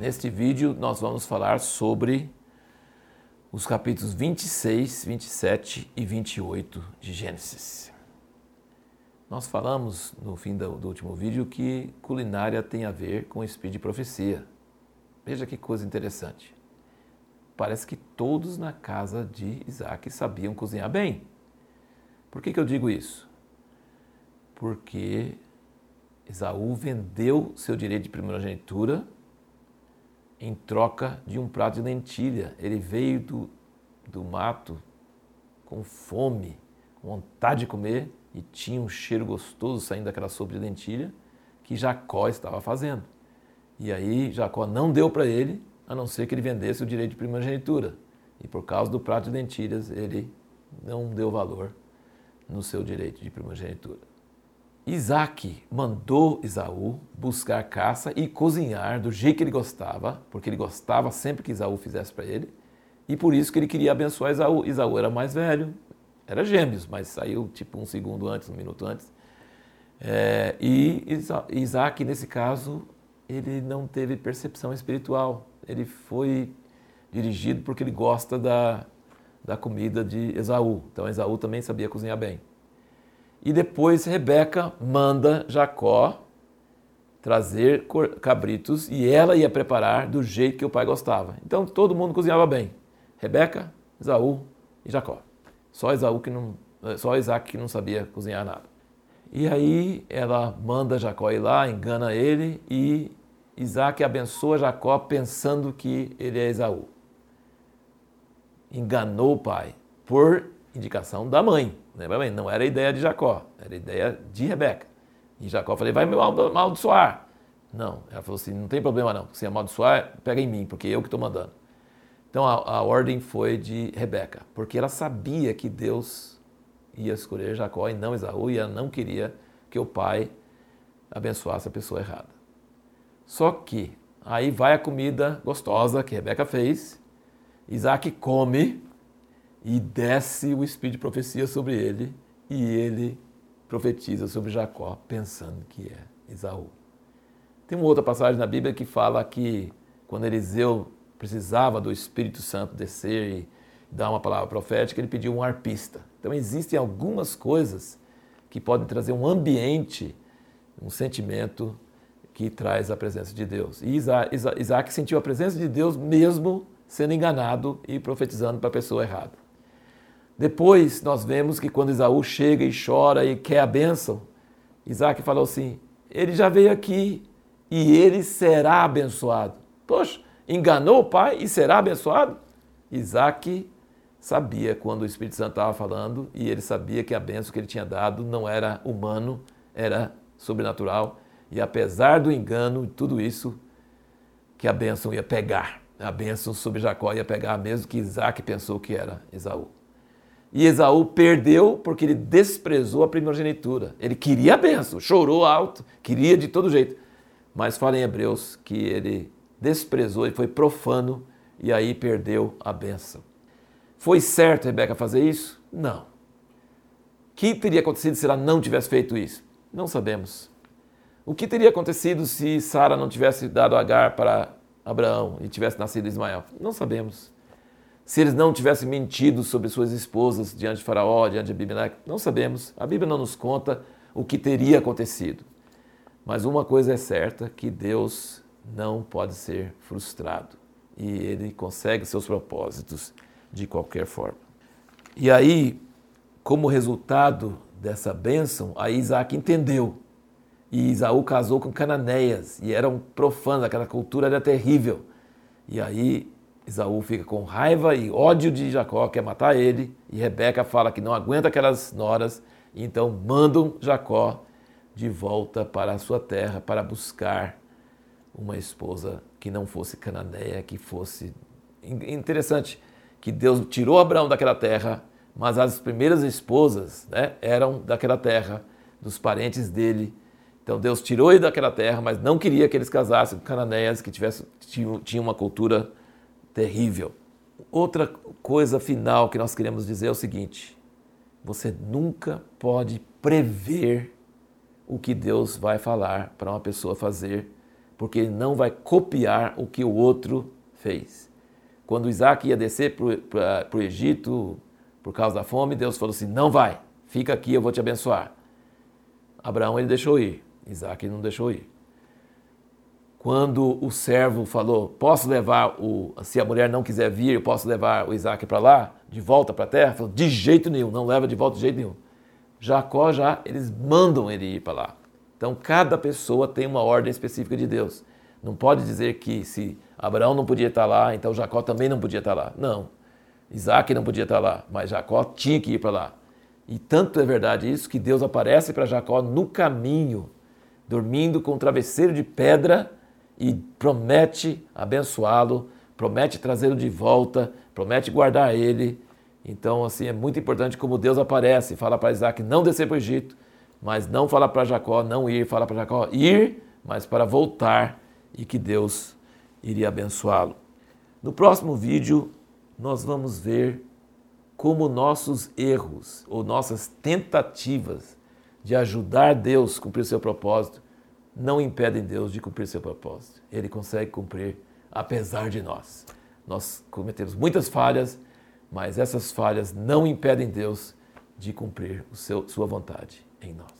neste vídeo nós vamos falar sobre os capítulos 26, 27 e 28 de Gênesis. Nós falamos no fim do, último vídeo que culinária tem a ver com espírito de profecia. Veja que coisa interessante. Parece que todos na casa de Isaac sabiam cozinhar bem. Por que, que eu digo isso? Porque Esaú vendeu seu direito de primogenitura em troca de um prato de lentilha. Ele veio do, do mato com fome, com vontade de comer e tinha um cheiro gostoso saindo daquela sopa de lentilha que Jacó estava fazendo. E aí Jacó não deu para ele, a não ser que ele vendesse o direito de primogenitura. E por causa do prato de lentilhas, ele não deu valor no seu direito de primogenitura. Isaac mandou Isaú buscar caça e cozinhar do jeito que ele gostava, porque ele gostava sempre que Isaú fizesse para ele, e por isso que ele queria abençoar Isaú. Isaú era mais velho, era gêmeos, mas saiu tipo um segundo antes, um minuto antes. É, e Isaac, nesse caso, ele não teve percepção espiritual. Ele foi dirigido porque ele gosta da, da comida de Esaú. Então Esaú também sabia cozinhar bem. E depois Rebeca manda Jacó trazer cabritos e ela ia preparar do jeito que o pai gostava. Então todo mundo cozinhava bem. Rebeca, Esaú e Jacó. Só Esaú que não, só Isaac que não sabia cozinhar nada. E aí ela manda Jacó ir lá, engana ele e Isaac abençoa Jacó pensando que ele é Esaú. Enganou o pai por indicação da mãe. Lembra bem? Não era ideia de Jacó, era ideia de Rebeca. E Jacó falou: vai me amaldiçoar. Não, ela falou assim: não tem problema não. Se amaldiçoar, pega em mim, porque eu que estou mandando. Então a, a ordem foi de Rebeca, porque ela sabia que Deus ia escolher Jacó e não Esaú, e ela não queria que o pai abençoasse a pessoa errada. Só que aí vai a comida gostosa que Rebeca fez, Isaac come, e desce o espírito de profecia sobre ele e ele profetiza sobre Jacó, pensando que é Esaú. Tem uma outra passagem na Bíblia que fala que quando Eliseu precisava do Espírito Santo descer e dar uma palavra profética, ele pediu um arpista. Então existem algumas coisas que podem trazer um ambiente, um sentimento que traz a presença de Deus. E Isaac, sentiu a presença de Deus mesmo sendo enganado e profetizando para a pessoa errada. Depois nós vemos que quando Isaú chega e chora e quer a bênção, Isaac falou assim: ele já veio aqui e ele será abençoado. Poxa, enganou o pai e será abençoado? Isaac sabia quando o Espírito Santo estava falando e ele sabia que a bênção que ele tinha dado não era humano, era sobrenatural. E apesar do engano e tudo isso, que a bênção ia pegar. A bênção sobre Jacó ia pegar, mesmo que Isaac pensou que era Esaú. E Esaú perdeu porque ele desprezou a primogenitura. Ele queria a benção, chorou alto, queria de todo jeito. Mas fala em Hebreus que ele desprezou e foi profano e aí perdeu a benção. Foi certo Rebeca fazer isso? Não. O que teria acontecido se ela não tivesse feito isso? Não sabemos. O que teria acontecido se Sara não tivesse dado Agar para Abraão e tivesse nascido Ismael? Não sabemos se eles não tivessem mentido sobre suas esposas diante de Faraó, diante de Abimelech, não sabemos. A Bíblia não nos conta o que teria acontecido. Mas uma coisa é certa, que Deus não pode ser frustrado e ele consegue seus propósitos de qualquer forma. E aí, como resultado dessa bênção, aí Isaac entendeu. E Isaú casou com cananeias e eram profanos, aquela cultura era terrível. E aí Isaú fica com raiva e ódio de Jacó, quer matar ele, e Rebeca fala que não aguenta aquelas noras, e então mandam Jacó de volta para a sua terra para buscar uma esposa que não fosse cananeia, que fosse interessante que Deus tirou Abraão daquela terra, mas as primeiras esposas né, eram daquela terra, dos parentes dele. Então Deus tirou ele daquela terra, mas não queria que eles casassem com cananeias que tivessem tinham uma cultura terrível. Outra coisa final que nós queremos dizer é o seguinte: você nunca pode prever o que Deus vai falar para uma pessoa fazer, porque ele não vai copiar o que o outro fez. Quando Isaac ia descer para o Egito por causa da fome, Deus falou assim: não vai, fica aqui, eu vou te abençoar. Abraão ele deixou ir, Isaac não deixou ir. Quando o servo falou: posso levar o, se a mulher não quiser vir, eu posso levar o Isaac para lá, de volta para a terra? Falou: de jeito nenhum, não leva de volta de jeito nenhum. Jacó já, eles mandam ele ir para lá. Então, cada pessoa tem uma ordem específica de Deus. Não pode dizer que se Abraão não podia estar lá, então Jacó também não podia estar lá. Não. Isaac não podia estar lá, mas Jacó tinha que ir para lá. E tanto é verdade isso que Deus aparece para Jacó no caminho, dormindo com um travesseiro de pedra e promete abençoá-lo, promete trazê-lo de volta, promete guardar ele. Então, assim, é muito importante como Deus aparece, fala para Isaac não descer para o Egito, mas não fala para Jacó não ir, fala para Jacó ir, mas para voltar e que Deus iria abençoá-lo. No próximo vídeo, nós vamos ver como nossos erros ou nossas tentativas de ajudar Deus a cumprir o seu propósito não impedem Deus de cumprir seu propósito. Ele consegue cumprir apesar de nós. Nós cometemos muitas falhas, mas essas falhas não impedem Deus de cumprir seu, sua vontade em nós.